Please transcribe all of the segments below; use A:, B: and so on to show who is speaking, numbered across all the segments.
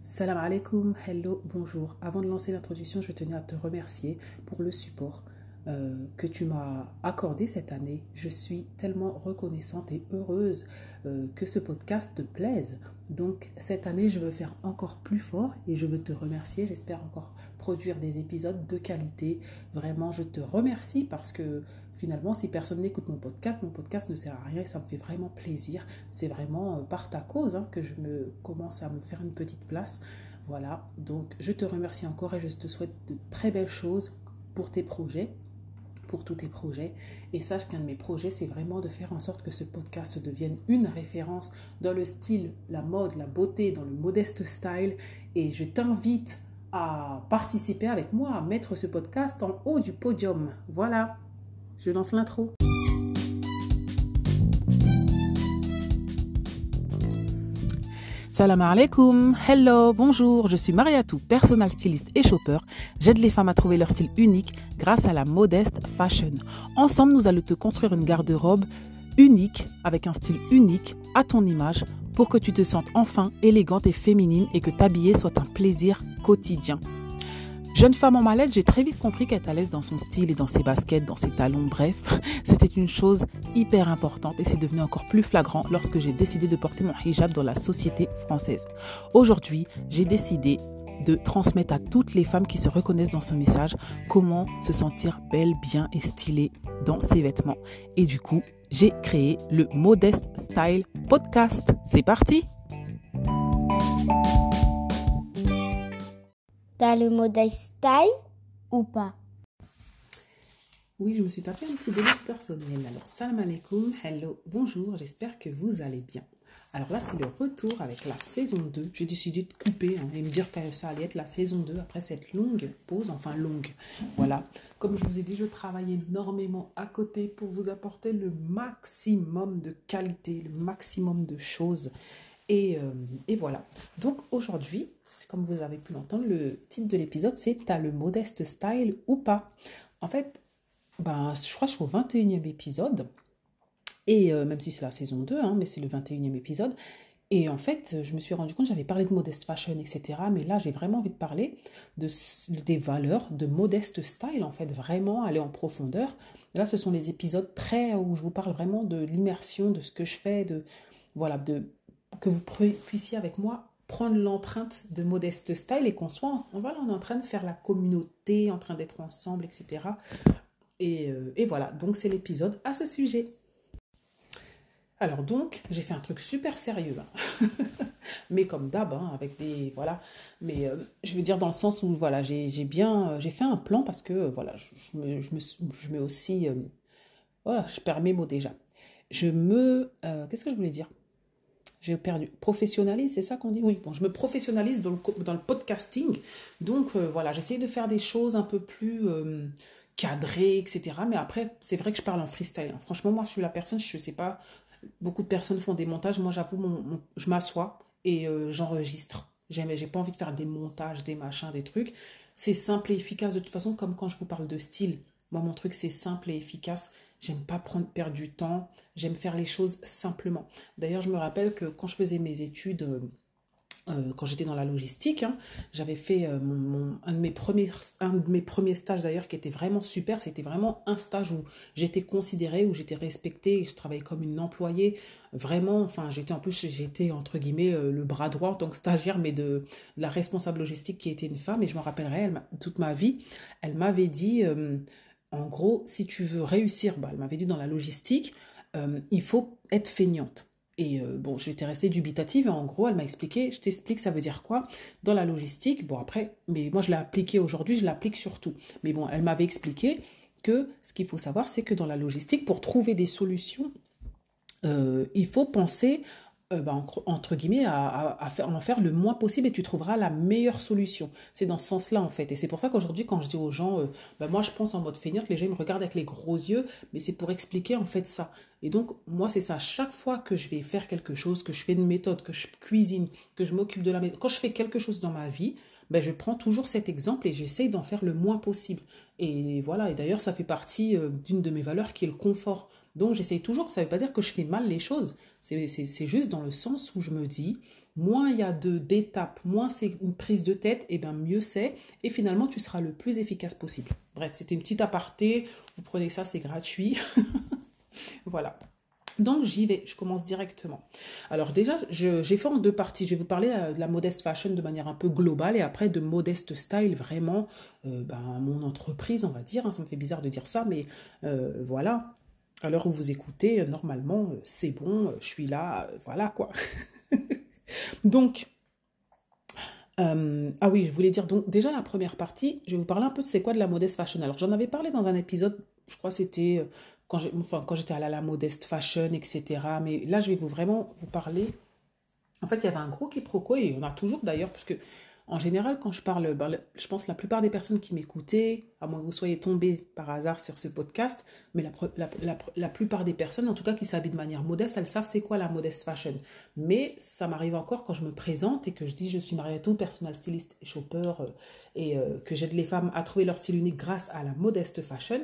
A: Salam alaikum, hello, bonjour. Avant de lancer l'introduction, je tenais à te remercier pour le support euh, que tu m'as accordé cette année. Je suis tellement reconnaissante et heureuse euh, que ce podcast te plaise. Donc cette année, je veux faire encore plus fort et je veux te remercier. J'espère encore produire des épisodes de qualité. Vraiment, je te remercie parce que finalement, si personne n'écoute mon podcast, mon podcast ne sert à rien et ça me fait vraiment plaisir. C'est vraiment euh, par ta cause hein, que je me commence à me faire une petite place. Voilà, donc je te remercie encore et je te souhaite de très belles choses pour tes projets pour tous tes projets. Et sache qu'un de mes projets, c'est vraiment de faire en sorte que ce podcast devienne une référence dans le style, la mode, la beauté, dans le modeste style. Et je t'invite à participer avec moi, à mettre ce podcast en haut du podium. Voilà, je lance l'intro. Salam alaikum, hello, bonjour, je suis Mariatou, personal styliste et shopper. J'aide les femmes à trouver leur style unique grâce à la modeste fashion. Ensemble, nous allons te construire une garde-robe unique, avec un style unique, à ton image, pour que tu te sentes enfin élégante et féminine et que t'habiller soit un plaisir quotidien. Jeune femme en mallette, j'ai très vite compris qu'être à l'aise dans son style et dans ses baskets, dans ses talons, bref, c'était une chose hyper importante et c'est devenu encore plus flagrant lorsque j'ai décidé de porter mon hijab dans la société française. Aujourd'hui, j'ai décidé de transmettre à toutes les femmes qui se reconnaissent dans ce message comment se sentir belle, bien et stylée dans ses vêtements. Et du coup, j'ai créé le Modest Style Podcast. C'est parti!
B: T'as le modeste style ou pas?
A: Oui, je me suis tapé un petit délire personnel. Alors, salam alaikum, hello, bonjour, j'espère que vous allez bien. Alors là, c'est le retour avec la saison 2. J'ai décidé de couper hein, et me dire que ça allait être la saison 2 après cette longue pause, enfin longue. Voilà. Comme je vous ai dit, je travaille énormément à côté pour vous apporter le maximum de qualité, le maximum de choses. Et, euh, et, voilà. Donc aujourd'hui, comme vous avez pu l'entendre, le titre de l'épisode, c'est T'as le modeste style ou pas? En fait, ben, je crois que je suis au 21e épisode. Et euh, même si c'est la saison 2, hein, mais c'est le 21e épisode. Et en fait, je me suis rendu compte, j'avais parlé de modeste fashion, etc. Mais là, j'ai vraiment envie de parler de, des valeurs de modeste style, en fait, vraiment aller en profondeur. Là, ce sont les épisodes très où je vous parle vraiment de l'immersion, de ce que je fais, de voilà, de que vous puissiez avec moi prendre l'empreinte de Modeste Style et qu'on soit, on, voilà, on est en train de faire la communauté, en train d'être ensemble, etc. Et, euh, et voilà, donc c'est l'épisode à ce sujet. Alors donc, j'ai fait un truc super sérieux, hein. mais comme d'hab, hein, avec des voilà. Mais euh, je veux dire dans le sens où voilà, j'ai bien, euh, j'ai fait un plan parce que voilà, je, me, je, me, je aussi, voilà, je perds mes mots déjà. Je me, qu'est-ce que je voulais dire? J'ai perdu. Professionnalise, c'est ça qu'on dit? Oui, bon, je me professionnalise dans le, dans le podcasting. Donc euh, voilà, j'essaie de faire des choses un peu plus euh, cadrées, etc. Mais après, c'est vrai que je parle en freestyle. Hein. Franchement, moi, je suis la personne, je ne sais pas, beaucoup de personnes font des montages. Moi, j'avoue, mon, je m'assois et euh, j'enregistre. J'ai pas envie de faire des montages, des machins, des trucs. C'est simple et efficace de toute façon, comme quand je vous parle de style. Moi, mon truc, c'est simple et efficace. J'aime pas prendre, perdre du temps. J'aime faire les choses simplement. D'ailleurs, je me rappelle que quand je faisais mes études, euh, euh, quand j'étais dans la logistique, hein, j'avais fait euh, mon, un, de mes premiers, un de mes premiers stages d'ailleurs qui était vraiment super. C'était vraiment un stage où j'étais considérée, où j'étais respectée, je travaillais comme une employée. Vraiment, enfin, j'étais en plus, j'étais entre guillemets le bras droit en tant que stagiaire, mais de, la responsable logistique qui était une femme. Et je me rappellerai, elle, toute ma vie, elle m'avait dit en gros, si tu veux réussir, bah, elle m'avait dit dans la logistique, euh, il faut être feignante. Et euh, bon, j'étais restée dubitative et en gros, elle m'a expliqué, je t'explique, ça veut dire quoi? Dans la logistique, bon après, mais moi je l'ai appliqué aujourd'hui, je l'applique surtout. Mais bon, elle m'avait expliqué que ce qu'il faut savoir, c'est que dans la logistique, pour trouver des solutions, euh, il faut penser euh, bah, entre guillemets, à, faire, en faire le moins possible et tu trouveras la meilleure solution. C'est dans ce sens-là, en fait. Et c'est pour ça qu'aujourd'hui, quand je dis aux gens, euh, bah, moi, je pense en mode feignante, les gens me regardent avec les gros yeux, mais c'est pour expliquer, en fait, ça. Et donc, moi, c'est ça. Chaque fois que je vais faire quelque chose, que je fais une méthode, que je cuisine, que je m'occupe de la méthode, quand je fais quelque chose dans ma vie, ben, je prends toujours cet exemple et j'essaye d'en faire le moins possible. Et voilà, et d'ailleurs, ça fait partie euh, d'une de mes valeurs qui est le confort. Donc j'essaye toujours, ça ne veut pas dire que je fais mal les choses, c'est juste dans le sens où je me dis, moins il y a d'étapes, moins c'est une prise de tête, et bien mieux c'est. Et finalement, tu seras le plus efficace possible. Bref, c'était une petite aparté. Vous prenez ça, c'est gratuit. voilà. Donc j'y vais, je commence directement. Alors déjà, j'ai fait en deux parties. Je vais vous parler euh, de la modeste fashion de manière un peu globale et après de modeste style, vraiment euh, ben, mon entreprise, on va dire. Hein. ça me fait bizarre de dire ça, mais euh, voilà. À l'heure où vous écoutez, normalement, c'est bon, je suis là, voilà quoi. donc, ah oui, je voulais dire, donc déjà la première partie, je vais vous parler un peu de c'est quoi de la modeste fashion. Alors j'en avais parlé dans un épisode, je crois c'était quand j'étais à la modeste fashion, etc. Mais là, je vais vous vraiment vous parler. En fait, il y avait un gros quiproquo et on a toujours d'ailleurs, parce que en général, quand je parle, ben, je pense que la plupart des personnes qui m'écoutaient, à moins que vous soyez tombés par hasard sur ce podcast, mais la, plupart des personnes, en tout cas qui s'habillent de manière modeste, elles savent c'est quoi la modeste fashion. Mais ça m'arrive encore quand je me présente et que je dis je suis tout personal styliste et shopper, euh, et euh, que j'aide les femmes à trouver leur style unique grâce à la modeste fashion.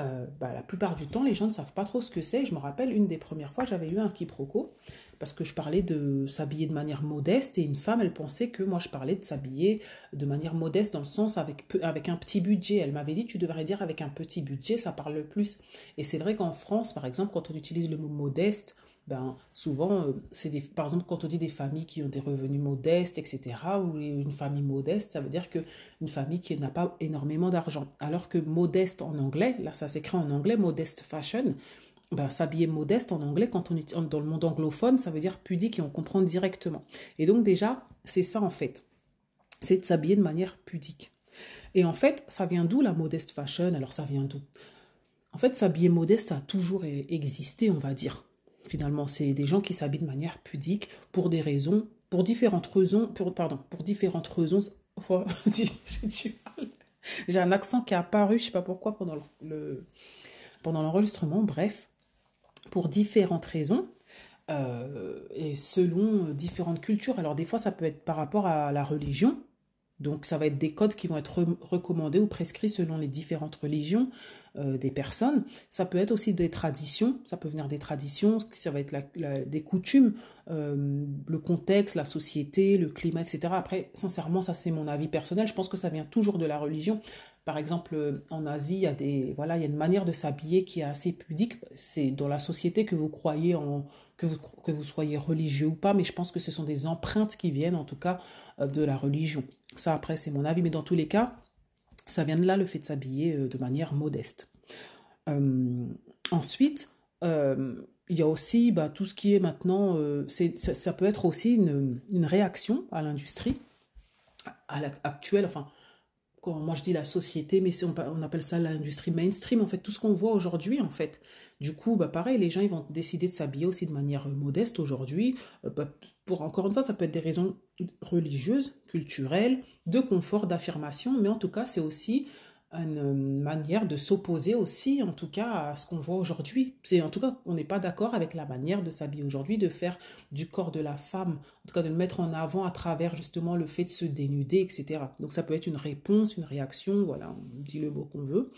A: Euh, bah, la plupart du temps, les gens ne savent pas trop ce que c'est. Je me rappelle, une des premières fois, j'avais eu un quiproquo parce que je parlais de s'habiller de manière modeste et une femme, elle pensait que moi, je parlais de s'habiller de manière modeste dans le sens avec, avec un petit budget. Elle m'avait dit, tu devrais dire avec un petit budget, ça parle le plus. Et c'est vrai qu'en France, par exemple, quand on utilise le mot modeste, ben, souvent, euh, c'est des, par exemple, quand on dit des familles qui ont des revenus modestes, etc., ou une famille modeste, ça veut dire qu'une famille qui n'a pas énormément d'argent. Alors que modeste en anglais, là, ça s'écrit en anglais, modeste fashion, ben, s'habiller modeste en anglais, quand on est dans le monde anglophone, ça veut dire pudique et on comprend directement. Et donc, déjà, c'est ça en fait. C'est de s'habiller de manière pudique. Et en fait, ça vient d'où la modeste fashion? Alors, ça vient d'où? En fait, s'habiller modeste a toujours existé, on va dire finalement. C'est des gens qui s'habillent de manière pudique pour des raisons, pour différentes raisons, pardon, pour différentes raisons. Oh, j'ai un accent qui est apparu, je sais pas pourquoi, pendant le, pendant l'enregistrement. Bref, pour différentes raisons. Euh, et selon différentes cultures. Alors des fois, ça peut être par rapport à la religion, donc ça va être des codes qui vont être recommandés ou prescrits selon les différentes religions euh, des personnes. Ça peut être aussi des traditions, ça peut venir des traditions, ça va être des coutumes, euh, le contexte, la société, le climat, etc. Après, sincèrement, ça c'est mon avis personnel, je pense que ça vient toujours de la religion. Par exemple, euh, en Asie, il y a, des, voilà, il y a une manière de s'habiller qui est assez pudique. C'est dans la société que vous croyez en, que vous, que vous soyez religieux ou pas, mais je pense que ce sont des empreintes qui viennent en tout cas de la religion. Ça, après, c'est mon avis, mais dans tous les cas, ça vient de là le fait de s'habiller euh, de manière modeste. Euh, ensuite, euh, il y a aussi bah, tout ce qui est maintenant, ça, ça, peut être aussi une, une réaction à l'industrie à actuelle, enfin moi je dis la société, mais on, on appelle ça l'industrie mainstream, en fait, tout ce qu'on voit aujourd'hui, en fait. Du coup, bah, pareil, les gens, ils vont décider de s'habiller aussi de manière euh, modeste aujourd'hui. Euh, bah, pour, encore une fois, ça peut être des raisons religieuses, culturelles, de confort, d'affirmation, mais en tout cas, c'est aussi une manière de s'opposer aussi, en tout cas, à ce qu'on voit aujourd'hui. C'est en tout cas, on n'est pas d'accord avec la manière de s'habiller aujourd'hui, de faire du corps de la femme, en tout cas de le mettre en avant à travers justement le fait de se dénuder, etc. Donc ça peut être une réponse, une réaction, voilà, on dit le mot qu'on veut.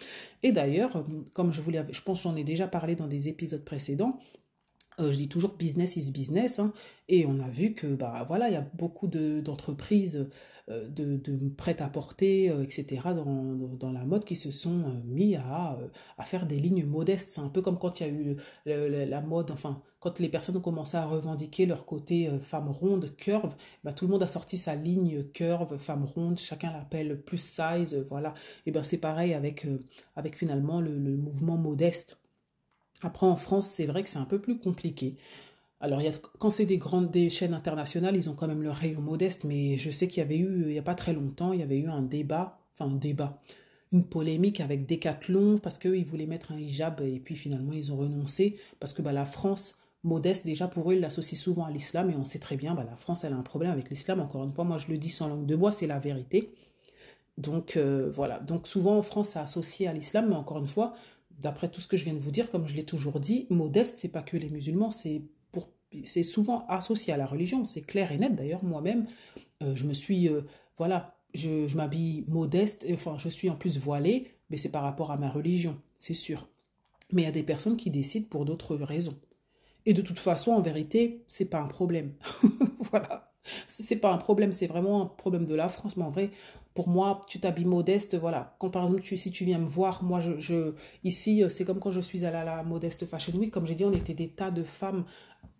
A: Et d'ailleurs, comme je voulais, je pense j'en ai déjà parlé dans des épisodes précédents, euh, je dis toujours business is business, hein, et on a vu que bah voilà, il y a beaucoup d'entreprises euh, de, de prêt-à-porter, euh, etc., dans, dans, la mode qui se sont euh, mis à, à faire des lignes modestes. C'est un peu comme quand il y a eu la mode, enfin, quand les personnes ont commencé à revendiquer leur côté femme ronde, curve, bah, tout le monde a sorti sa ligne curve, femme ronde, chacun l'appelle plus size, voilà. Et ben c'est pareil avec, avec finalement le, le mouvement modeste. Après, en France, c'est vrai que c'est un peu plus compliqué. Alors, quand c'est des grandes des chaînes internationales, ils ont quand même leur rayon modeste, mais je sais qu'il y avait eu, il n'y a pas très longtemps, il y avait eu un débat, enfin un débat, une polémique avec Decathlon parce qu'ils voulaient mettre un hijab et puis finalement ils ont renoncé parce que bah, la France modeste, déjà pour eux, ils l'associent souvent à l'islam et on sait très bien, bah, la France, elle a un problème avec l'islam. Encore une fois, moi je le dis sans langue de bois, c'est la vérité. Donc euh, voilà, donc souvent en France, c'est associé à l'islam, mais encore une fois, d'après tout ce que je viens de vous dire, comme je l'ai toujours dit, modeste, c'est pas que les musulmans, c'est c'est souvent associé à la religion, c'est clair et net. D'ailleurs, moi-même, euh, je me suis, euh, voilà, je, m'habille modeste, enfin, je suis en plus voilée, mais c'est par rapport à ma religion, c'est sûr. Mais il y a des personnes qui décident pour d'autres raisons. Et de toute façon, en vérité, c'est pas un problème. voilà. C'est pas un problème, c'est vraiment un problème de la France. Mais en vrai, pour moi, tu t'habilles modeste, voilà. Quand par exemple, si tu viens me voir, moi, je, ici, euh, c'est comme quand je suis à la, la Modeste Fashion Week, comme j'ai dit, on était des tas de femmes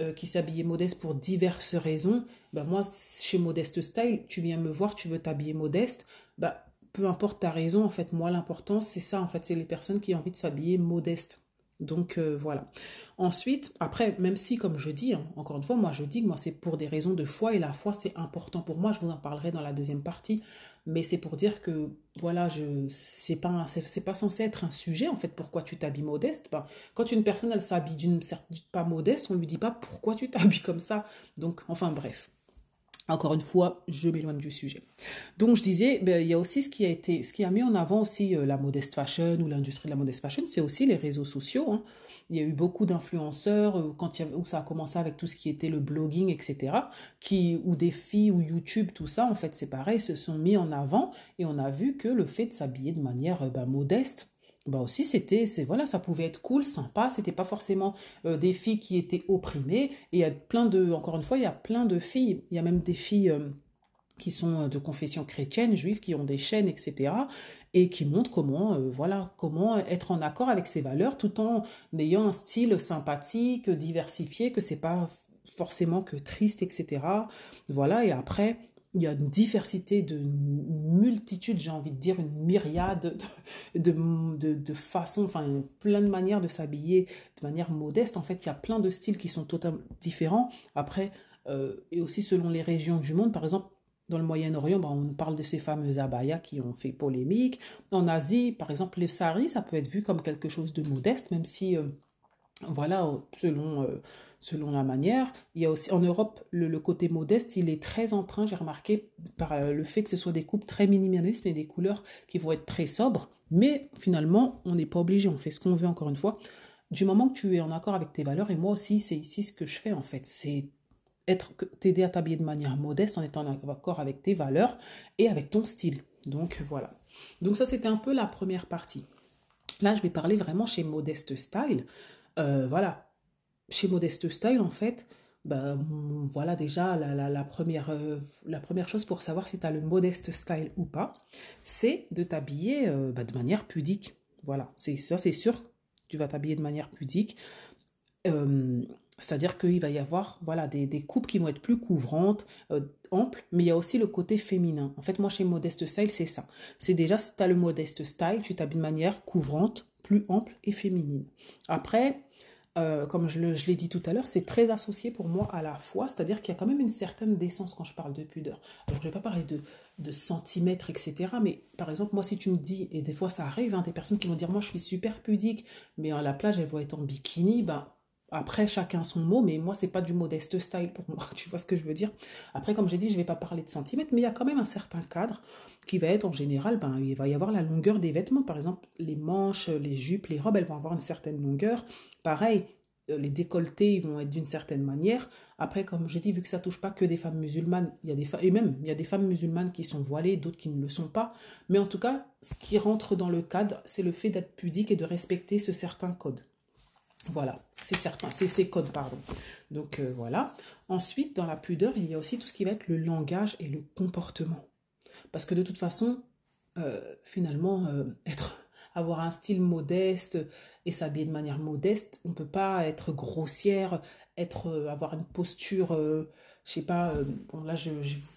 A: euh, qui s'habillaient modeste pour diverses raisons. Ben moi, chez Modeste Style, tu viens me voir, tu veux t'habiller modeste, ben, peu importe ta raison, en fait, moi, l'important, c'est ça, en fait, c'est les personnes qui ont envie de s'habiller modeste. Donc euh, voilà. Ensuite, après, même si, comme je dis, hein, encore une fois, moi je dis que moi c'est pour des raisons de foi et la foi c'est important pour moi. Je vous en parlerai dans la deuxième partie, mais c'est pour dire que voilà, je c'est pas c'est pas censé être un sujet en fait. Pourquoi tu t'habilles modeste ben, Quand une personne elle s'habille d'une certaine pas modeste, on lui dit pas pourquoi tu t'habilles comme ça. Donc enfin bref. Encore une fois, je m'éloigne du sujet. Donc je disais, ben, il y a aussi ce qui a été, ce qui a mis en avant aussi euh, la modeste fashion ou l'industrie de la modeste fashion, c'est aussi les réseaux sociaux. Hein. Il y a eu beaucoup d'influenceurs euh, quand où ça a commencé avec tout ce qui était le blogging, etc. Qui ou des filles ou YouTube, tout ça, en fait, c'est pareil, se sont mis en avant et on a vu que le fait de s'habiller de manière euh, ben, modeste bah aussi c'était c'est voilà ça pouvait être cool sympa c'était pas forcément euh, des filles qui étaient opprimées. Et il y a plein de encore une fois il y a plein de filles. Il y a même des filles euh, qui sont de confession chrétienne juive qui ont des chaînes etc et qui montrent comment euh, voilà comment être en accord avec ses valeurs tout en ayant un style sympathique diversifié que c'est pas forcément que triste etc voilà et après il y a une diversité de une multitude, j'ai envie de dire, une myriade de, de, de, façons, enfin plein de manières de s'habiller de manière modeste. En fait, il y a plein de styles qui sont totalement différents. Après, euh, et aussi selon les régions du monde, par exemple, dans le Moyen-Orient, ben, on parle de ces fameuses abayas qui ont fait polémique. En Asie, par exemple, les saris, ça peut être vu comme quelque chose de modeste, même si... Euh, voilà, selon, euh, selon la manière. Il y a aussi en Europe, le, côté modeste, il est très emprunt, j'ai remarqué, par euh, le fait que ce soit des coupes très minimalistes et des couleurs qui vont être très sobres. Mais finalement, on n'est pas obligé, on fait ce qu'on veut encore une fois. Du moment que tu es en accord avec tes valeurs, et moi aussi, c'est ici ce que je fais en fait, c'est être t'aider à t'habiller de manière modeste en étant en accord avec tes valeurs et avec ton style. Donc voilà. Donc ça, c'était un peu la première partie. Là, je vais parler vraiment chez Modeste Style. Euh, voilà, chez Modeste Style, en fait, ben, voilà déjà la, la, première, euh, la première chose pour savoir si tu as le Modeste Style ou pas, c'est de t'habiller euh, ben, de manière pudique. Voilà, c'est ça, c'est sûr, tu vas t'habiller de manière pudique. c'est-à-dire qu'il va y avoir voilà, des, des, coupes qui vont être plus couvrantes, amples, mais il y a aussi le côté féminin. En fait, moi, chez Modeste Style, c'est ça. C'est déjà, si tu as le Modeste Style, tu t'habilles de manière couvrante, plus ample et féminine. Après, euh, comme je, l'ai dit tout à l'heure, c'est très associé pour moi à la foi, c'est-à-dire qu'il y a quand même une certaine décence quand je parle de pudeur. Alors, je ne vais pas parler de, centimètres, etc., mais par exemple, moi, si tu me dis, et des fois ça arrive, hein, des personnes qui vont dire, moi, je suis super pudique, mais à la plage, elles vont être en bikini, ben, après, chacun son mot, mais moi, c'est pas du modeste style pour moi. Tu vois ce que je veux dire Après, comme j'ai dit, je vais pas parler de centimètres, mais il y a quand même un certain cadre qui va être en général, ben, il va y avoir la longueur des vêtements. Par exemple, les manches, les jupes, les robes, elles vont avoir une certaine longueur. Pareil, euh, les décolletés, ils vont être d'une certaine manière. Après, comme j'ai dit, vu que ça touche pas que des femmes musulmanes, il y a des et même il y a des femmes musulmanes qui sont voilées, d'autres qui ne le sont pas. Mais en tout cas, ce qui rentre dans le cadre, c'est le fait d'être pudique et de respecter ce certain code. Voilà, c'est certain, c'est ces codes, pardon. Donc euh, voilà. Ensuite, dans la pudeur, il y a aussi tout ce qui va être le langage et le comportement. Parce que de toute façon, euh, finalement, euh, être, avoir un style modeste et s'habiller de manière modeste, on ne peut pas être grossière, être, avoir une posture, je sais pas, bon là je,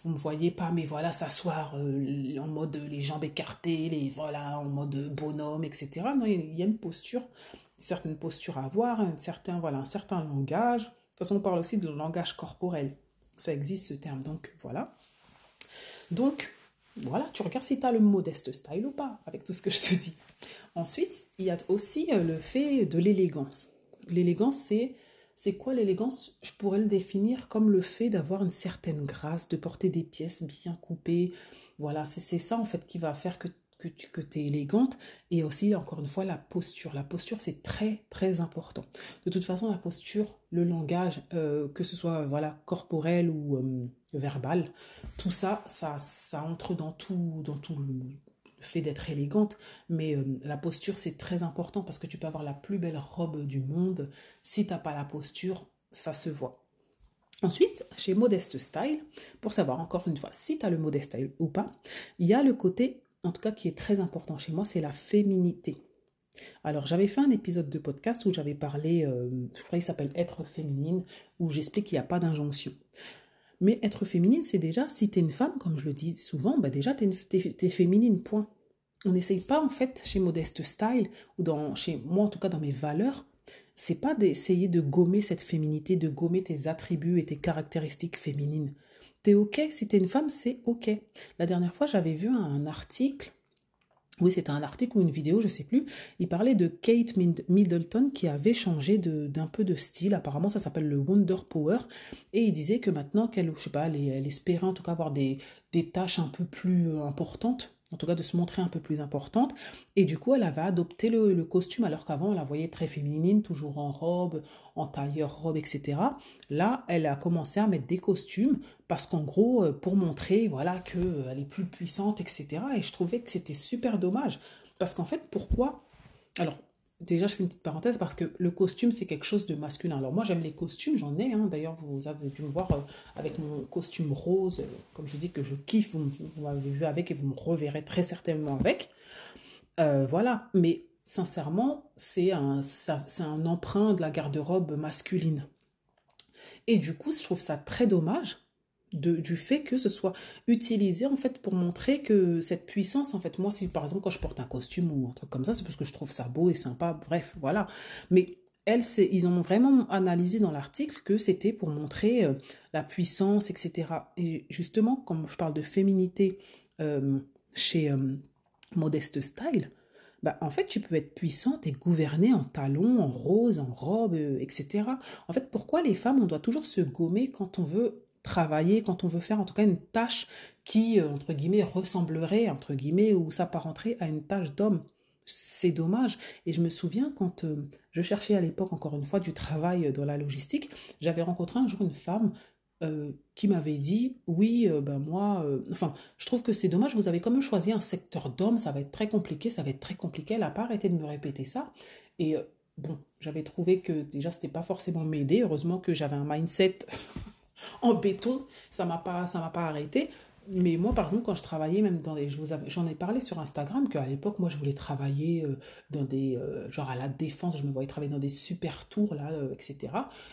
A: vous me voyez pas, mais voilà, s'asseoir en mode les jambes écartées, les voilà, en mode bonhomme, etc. Non, il y a une posture certaines postures à avoir, un certain, voilà, un certain langage. De toute façon, on parle aussi de langage corporel. Ça existe ce terme, donc voilà. Donc, voilà, tu regardes si tu as le modeste style ou pas, avec tout ce que je te dis. Ensuite, il y a aussi euh, le fait de l'élégance. L'élégance, c'est c'est quoi l'élégance? Je pourrais le définir comme le fait d'avoir une certaine grâce, de porter des pièces bien coupées. Voilà, c'est ça en fait qui va faire que que tu que es élégante et aussi encore une fois la posture. La posture c'est très très important. De toute façon la posture le langage euh, que ce soit voilà corporel ou euh, verbal tout ça ça ça entre dans tout dans tout le fait d'être élégante. Mais euh, la posture c'est très important parce que tu peux avoir la plus belle robe du monde. Si t'as pas la posture ça se voit. Ensuite, chez Modeste Style, pour savoir encore une fois si tu as le Modeste Style ou pas, il y a le côté, en tout cas qui est très important chez moi, c'est la féminité. Alors, j'avais fait un épisode de podcast où j'avais parlé, euh, je crois qu'il s'appelle Être féminine, où j'explique qu'il n'y a pas d'injonction. Mais être féminine, c'est déjà, si tu es une femme, comme je le dis souvent, bah déjà, tu es, féminine, point. On n'essaye pas, en fait, chez Modeste Style, ou dans, chez moi, en tout cas, dans mes valeurs, c'est pas d'essayer de gommer cette féminité, de gommer tes attributs et tes caractéristiques féminines. T'es ok, si t'es une femme, c'est ok. La dernière fois, j'avais vu un article oui, c'était un article ou une vidéo, je sais plus. Il parlait de Kate Middleton qui avait changé d'un peu de style. Apparemment, ça s'appelle le Wonder Power. Et il disait que maintenant qu'elle, je sais pas, elle, espérait en tout cas avoir des, tâches un peu plus importantes en tout cas de se montrer un peu plus importante. Et du coup, elle avait adopté le, costume alors qu'avant, elle la voyait très féminine, toujours en robe, en tailleur robe, etc. Là, elle a commencé à mettre des costumes parce qu'en gros, euh, pour montrer voilà qu'elle euh, est plus puissante, etc. Et je trouvais que c'était super dommage. Parce qu'en fait, pourquoi? Alors, Déjà, je fais une petite parenthèse parce que le costume, c'est quelque chose de masculin. Alors moi, j'aime les costumes, j'en ai. Hein. D'ailleurs, vous avez dû me voir euh, avec mon costume rose. Euh, comme je dis que je kiffe, vous, m'avez vu avec et vous me reverrez très certainement avec. Euh, voilà. Mais sincèrement, c'est un, un emprunt de la garde-robe masculine. Et du coup, je trouve ça très dommage du fait que ce soit utilisé en fait pour montrer que cette puissance en fait moi si par exemple quand je porte un costume ou un truc comme ça c'est parce que je trouve ça beau et sympa bref voilà mais elles, ils ont vraiment analysé dans l'article que c'était pour montrer euh, la puissance, etc. Et justement, quand je parle de féminité euh, chez euh, Modeste Style, bah, en fait, tu peux être puissante et gouverner en talons, en rose, en robe, etc. En fait, pourquoi les femmes, on doit toujours se gommer quand on veut travailler, quand on veut faire en tout cas une tâche qui, euh, entre guillemets, ressemblerait, entre guillemets, ou s'apparenterait à une tâche d'homme. C'est dommage. Et je me souviens quand euh, je cherchais à l'époque, encore une fois, du travail dans la logistique, j'avais rencontré un jour une femme euh, qui m'avait dit oui ben moi enfin je trouve que c'est dommage vous avez quand même choisi un secteur d'homme ça va être très compliqué ça va être très compliqué elle n'a pas arrêté de me répéter ça et bon j'avais trouvé que déjà c'était pas forcément m'aider heureusement que j'avais un mindset en béton, ça m'a pas, ça m'a pas arrêté. Mais moi, par exemple, quand je travaillais, même dans j'en ai parlé sur Instagram qu'à l'époque, moi, je voulais travailler euh, dans des, euh, genre à la défense, je me voyais travailler dans des super tours là, euh, etc.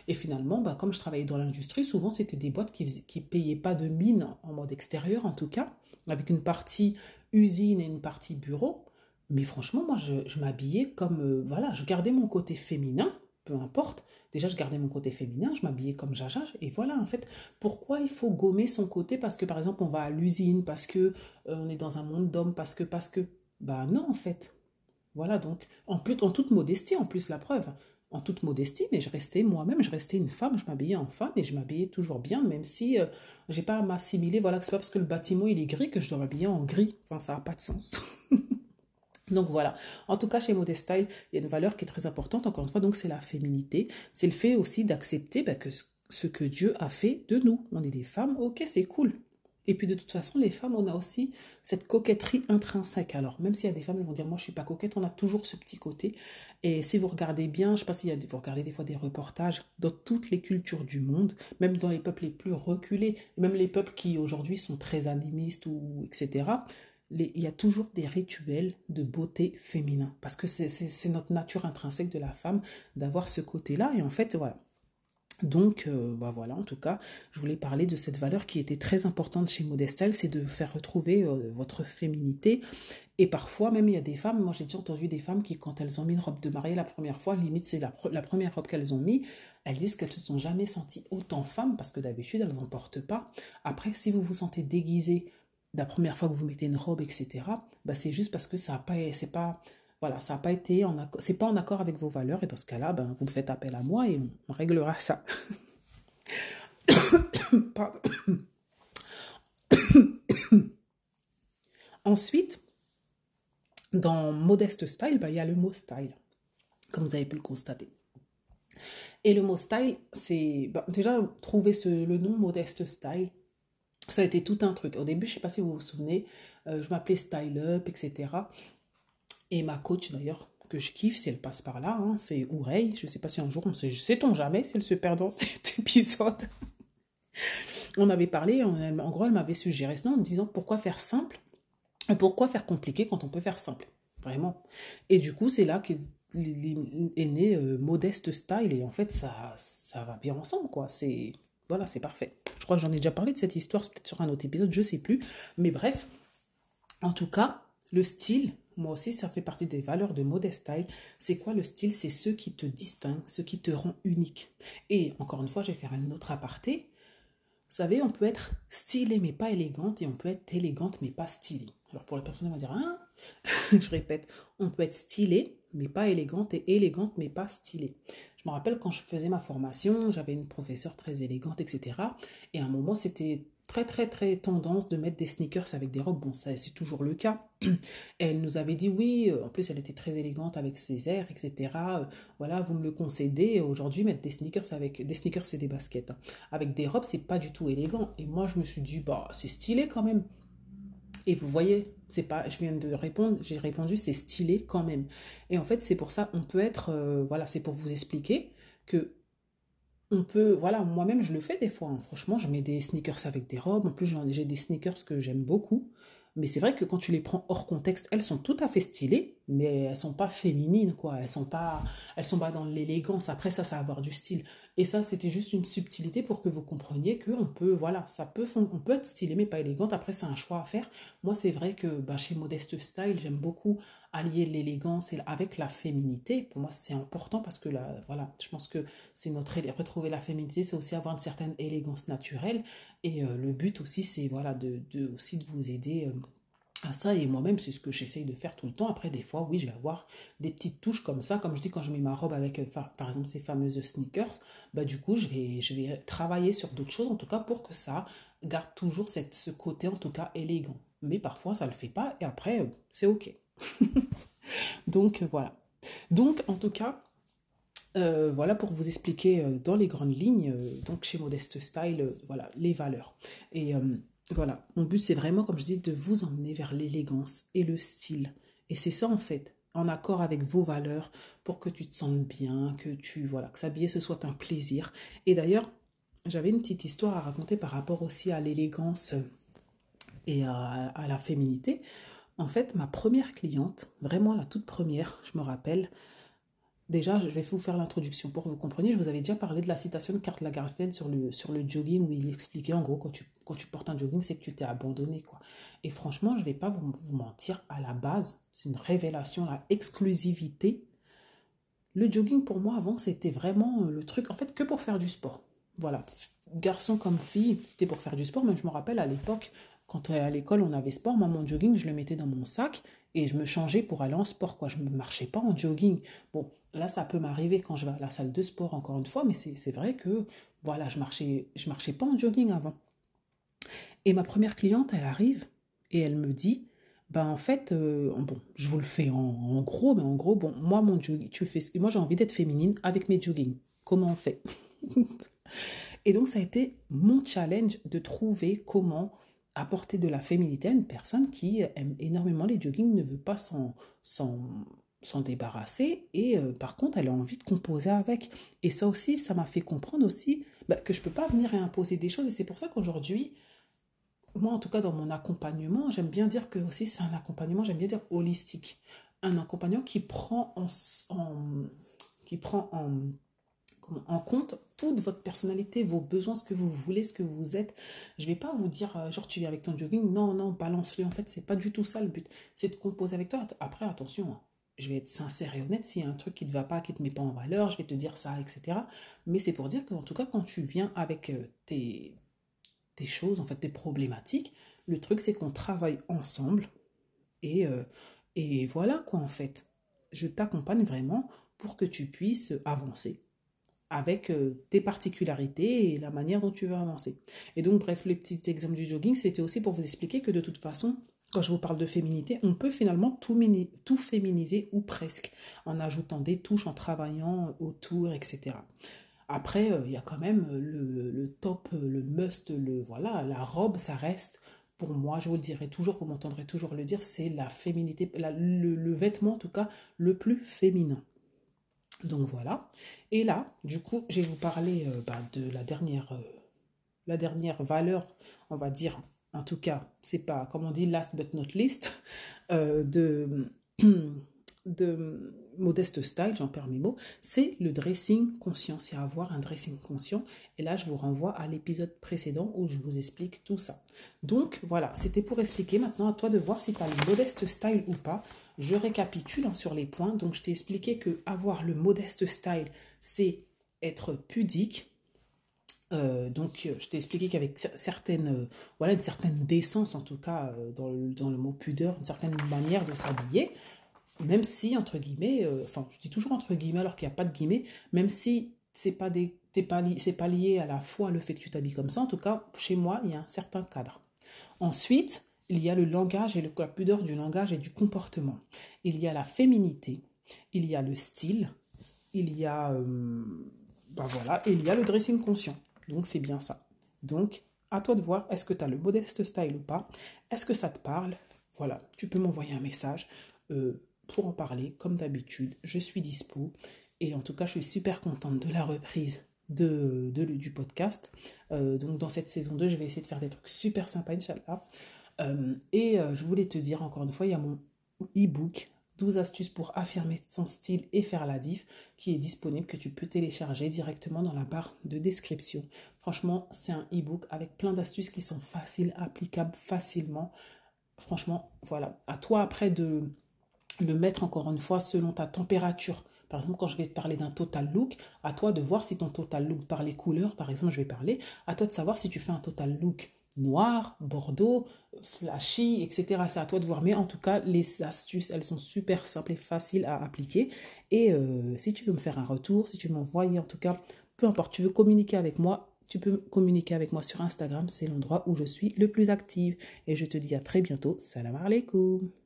A: Et finalement, bah, comme je travaillais dans l'industrie, souvent c'était des boîtes qui qui payaient pas de mine en mode extérieur en tout cas, avec une partie usine et une partie bureau. Mais franchement, moi, je m'habillais comme, voilà, je gardais mon côté féminin, peu importe, Déjà, je gardais mon côté féminin, je m'habillais comme Jaja. Et voilà, en fait, pourquoi il faut gommer son côté Parce que, par exemple, on va à l'usine, parce que euh, on est dans un monde d'hommes, parce que, parce que? Bah non, en fait. Voilà, donc, en, toute modestie, en plus, la preuve. En toute modestie, mais je restais moi-même, je restais une femme, je m'habillais en femme et je m'habillais toujours bien, même si euh, j'ai pas à m'assimiler. Voilà, que c'est pas parce que le bâtiment il est gris que je dois m'habiller en gris. Enfin, ça n'a pas de sens. Donc voilà, en tout cas chez Modest Style, il y a une valeur qui est très importante, encore une fois, donc c'est la féminité. C'est le fait aussi d'accepter bah, que ce que Dieu a fait de nous. On est des femmes, ok, c'est cool. Et puis de toute façon, les femmes, on a aussi cette coquetterie intrinsèque. Alors, même s'il y a des femmes qui vont dire, moi je suis pas coquette, on a toujours ce petit côté. Et si vous regardez bien, je ne sais pas si vous regardez des fois des reportages dans toutes les cultures du monde, même dans les peuples les plus reculés, même les peuples qui aujourd'hui sont très animistes ou etc il y a toujours des rituels de beauté féminin parce que c'est notre nature intrinsèque de la femme d'avoir ce côté-là et en fait voilà. Donc euh, bah voilà, en tout cas, je voulais parler de cette valeur qui était très importante chez Modestel, c'est de faire retrouver euh, votre féminité. Et parfois, même il y a des femmes, moi j'ai déjà entendu des femmes qui, quand elles ont mis une robe de mariée la première fois, limite c'est la, première robe qu'elles ont mis, elles disent qu'elles se sont jamais senties autant femmes parce que d'habitude elles n'en portent pas. Après, si vous vous sentez déguisée la première fois que vous mettez une robe, etc., bah c'est juste parce que ça n'a pas, pas, voilà, pas été en c'est pas en accord avec vos valeurs. Et dans ce cas-là, ben, vous faites appel à moi et on, réglera ça. Ensuite, dans Modeste Style, bah, il y a le mot style, comme vous avez pu le constater. Et le mot style, c'est bah, déjà trouver ce, le nom Modeste Style ça a été tout un truc. Au début, je ne sais pas si vous vous souvenez, euh, je m'appelais Style Up, etc. Et ma coach, d'ailleurs, que je kiffe, si elle passe par là, hein, c'est Ourey. Je ne sais pas si un jour, on sait, sait-on jamais si elle se perd dans cet épisode. on avait parlé, en, gros, elle m'avait suggéré cela en me disant pourquoi faire simple? Pourquoi faire compliqué quand on peut faire simple? Vraiment. Et du coup, c'est là qu'est né euh, Modeste Style. Et en fait, ça, ça va bien ensemble, quoi. C'est voilà, c'est parfait. J'en ai déjà parlé de cette histoire, peut-être sur un autre épisode, je sais plus. Mais bref, en tout cas, le style, moi aussi, ça fait partie des valeurs de Modest Style. C'est quoi le style? C'est ce qui te distingue, ce qui te rend unique. Et encore une fois, je vais faire un autre aparté. Vous savez, on peut être stylé mais pas élégante et on peut être élégante mais pas stylée. Alors pour les personnes, on va dire, hein? Je répète, on peut être stylé mais pas élégante et élégante mais pas stylée. Je me rappelle quand je faisais ma formation, j'avais une professeure très élégante, etc. Et à un moment, c'était très très très tendance de mettre des sneakers avec des robes. Bon, ça c'est toujours le cas. Elle nous avait dit oui, euh, en plus elle était très élégante avec ses airs, etc. Euh, voilà, vous me le concédez. Aujourd'hui, mettre des sneakers avec des sneakers, c'est des baskets. Hein. Avec des robes, c'est pas du tout élégant. Et moi, je me suis dit bah c'est stylé quand même. Et vous voyez, c'est pas, je viens de répondre, j'ai répondu, c'est stylé quand même. Et en fait, c'est pour ça, on peut être, euh, voilà, c'est pour vous expliquer que on peut, voilà, moi-même je le fais des fois. Hein. Franchement, je mets des sneakers avec des robes. En plus, j'ai des sneakers que j'aime beaucoup. Mais c'est vrai que quand tu les prends hors contexte, elles sont tout à fait stylées, mais elles sont pas féminines, quoi. Elles sont pas, elles sont pas dans l'élégance. Après ça, ça va avoir du style. Et ça, c'était juste une subtilité pour que vous compreniez que on peut, voilà, ça peut, on peut être stylé mais pas élégante. Après, c'est un choix à faire. Moi, c'est vrai que bah, chez Modeste Style, j'aime beaucoup allier l'élégance avec la féminité. Pour moi, c'est important parce que là, voilà, je pense que c'est notre retrouver la féminité, c'est aussi avoir une certaine élégance naturelle. Et euh, le but aussi, c'est voilà, de, aussi vous aider. Euh, à ça et moi-même c'est ce que j'essaye de faire tout le temps. Après des fois oui je vais avoir des petites touches comme ça. Comme je dis quand je mets ma robe avec euh, par exemple ces fameuses sneakers bah du coup je vais je vais travailler sur d'autres choses en tout cas pour que ça garde toujours cette, ce côté en tout cas élégant. Mais parfois ça le fait pas et après euh, c'est ok. Donc euh, voilà. Donc en tout cas voilà pour vous expliquer dans les grandes lignes donc chez Modeste Style voilà les valeurs. Et voilà, mon but c'est vraiment, comme je dis, de vous emmener vers l'élégance et le style. Et c'est ça en fait, en accord avec vos valeurs, pour que tu te sentes bien, que tu, voilà, que s'habiller ce soit un plaisir. Et d'ailleurs, j'avais une petite histoire à raconter par rapport aussi à l'élégance et à, à, la féminité. En fait, ma première cliente, vraiment la toute première, je me rappelle, Déjà, je vais vous faire l'introduction pour que vous compreniez. Je vous avais déjà parlé de la citation de Karl Lagerfeld sur le, sur le jogging où il expliquait en gros quand tu, quand tu portes un jogging, c'est que tu t'es abandonné. quoi. Et franchement, je ne vais pas vous, vous, mentir, à la base, c'est une révélation, la exclusivité. Le jogging pour moi avant, c'était vraiment le truc, en fait, que pour faire du sport. Voilà, garçon comme fille, c'était pour faire du sport. Mais je me rappelle à l'époque, quand à l'école on avait sport, moi mon jogging, je le mettais dans mon sac et je me changeais pour aller en sport. quoi. Je ne marchais pas en jogging. Bon, là, ça peut m'arriver quand je vais à la salle de sport, encore une fois, mais c'est vrai que, voilà, je marchais, je marchais pas en jogging avant. Et ma première cliente, elle arrive et elle me dit, ben en fait, euh, bon, je vous le fais en, gros, mais en gros, bon, moi, mon jogging, tu fais, moi j'ai envie d'être féminine avec mes joggings. Comment on fait Et donc, ça a été mon challenge de trouver comment apporter de la féminité à une personne qui aime énormément les joggings, ne veut pas s'en s'en débarrasser et euh, par contre elle a envie de composer avec et ça aussi ça m'a fait comprendre aussi bah, que je peux pas venir imposer des choses et c'est pour ça qu'aujourd'hui moi en tout cas dans mon accompagnement j'aime bien dire que aussi c'est un accompagnement j'aime bien dire holistique un accompagnement qui prend en, qui prend en, en compte toute votre personnalité, vos besoins, ce que vous voulez, ce que vous êtes. Je vais pas vous dire, euh, genre, tu viens avec ton jogging. Non, non, balance-le. En fait, c'est pas du tout ça le but. C'est de composer avec toi. Après, attention, hein je vais être sincère et honnête, s'il y a un truc qui ne te va pas, qui ne te met pas en valeur, je vais te dire ça, etc. Mais c'est pour dire qu'en tout cas, quand tu viens avec euh, tes, tes, choses, en fait, tes problématiques, le truc, c'est qu'on travaille ensemble. Et, euh, et voilà quoi, en fait. Je t'accompagne vraiment pour que tu puisses avancer avec euh, tes particularités et la manière dont tu veux avancer. Et donc, bref, le petit exemple du jogging, c'était aussi pour vous expliquer que de toute façon, quand je vous parle de féminité, on peut finalement tout, féminiser ou presque, en ajoutant des touches, en travaillant autour, etc. Après, euh, il y a quand même le, top, le must, le voilà, la robe, ça reste pour moi, je vous le dirai toujours, vous m'entendrez toujours le dire, c'est la féminité, le, vêtement en tout cas le plus féminin. Donc voilà. Et là, du coup, je vais vous parler euh, bah, de la dernière, euh, la dernière valeur, on va dire, en tout cas, c'est pas, comme on dit, last but not least, euh, de, de Modeste Style, j'en perds mes mots, c'est le dressing conscient, c'est avoir un dressing conscient. Et là, je vous renvoie à l'épisode précédent où je vous explique tout ça. Donc voilà, c'était pour expliquer. Maintenant, à toi de voir si tu as le Modeste Style ou pas. Je récapitule hein, sur les points. Donc, je t'ai expliqué que avoir le Modeste Style, c'est être pudique, euh, donc, je t'ai expliqué qu'avec certaines, euh, voilà, une certaine décence, en tout cas, euh, dans, le, mot pudeur, une certaine manière de s'habiller, même si, entre guillemets, euh, enfin, je dis toujours entre guillemets alors qu'il n'y a pas de guillemets, même si c'est pas pas, lié à la fois le fait que tu t'habilles comme ça, en tout cas, chez moi, il y a un certain cadre. Ensuite, il y a le langage et la pudeur du langage et du comportement. Il y a la féminité, il y a le style, il y a, euh, ben voilà, il y a le dressing conscient. Donc, c'est bien ça. Donc, à toi de voir, est-ce que tu as le modeste style ou pas? Est-ce que ça te parle? Voilà, tu peux m'envoyer un message. Euh, pour en parler, comme d'habitude. Je suis dispo. Et en tout cas, je suis super contente de la reprise de, du podcast. Euh, donc, dans cette saison 2, je vais essayer de faire des trucs super sympas, Inch'Allah. Euh, et je voulais te dire encore une fois, il y a mon e-book 12 astuces pour affirmer son style et faire la diff qui est disponible, que tu peux télécharger directement dans la barre de description. Franchement, c'est un e-book avec plein d'astuces qui sont faciles, applicables facilement. Franchement, voilà. À toi après de le mettre encore une fois selon ta température. Par exemple, quand je vais te parler d'un total look, à toi de voir si ton total look par les couleurs, par exemple, je vais parler, à toi de savoir si tu fais un total look noir, bordeaux, flashy, etc. C'est à toi de voir. Mais en tout cas, les astuces, elles sont super simples et faciles à appliquer. Et euh, si tu veux me faire un retour, si tu veux m'envoyer, en tout cas, peu importe, tu veux communiquer avec moi, tu peux communiquer avec moi sur Instagram. C'est l'endroit où je suis le plus active. Et je te dis à très bientôt. Salam alaikum.